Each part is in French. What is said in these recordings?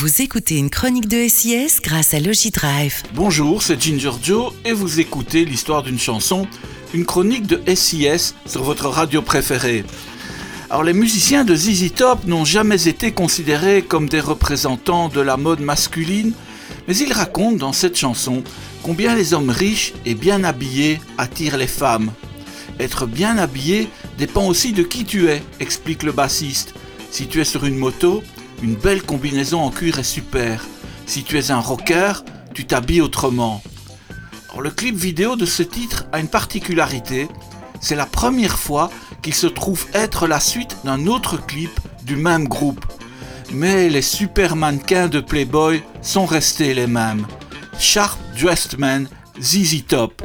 Vous écoutez une chronique de SIS grâce à Logidrive. Bonjour, c'est Ginger Joe et vous écoutez l'histoire d'une chanson, une chronique de SIS sur votre radio préférée. Alors les musiciens de ZZ Top n'ont jamais été considérés comme des représentants de la mode masculine, mais ils racontent dans cette chanson combien les hommes riches et bien habillés attirent les femmes. Être bien habillé dépend aussi de qui tu es, explique le bassiste. Si tu es sur une moto, une belle combinaison en cuir est super. Si tu es un rocker, tu t'habilles autrement. le clip vidéo de ce titre a une particularité. C'est la première fois qu'il se trouve être la suite d'un autre clip du même groupe. Mais les super mannequins de Playboy sont restés les mêmes. Sharp Dressed Man, ZZ Top.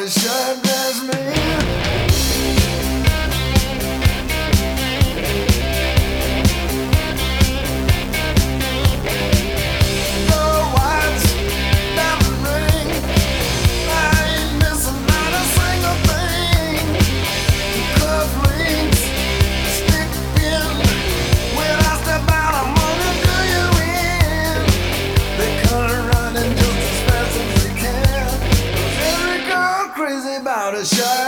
About a shut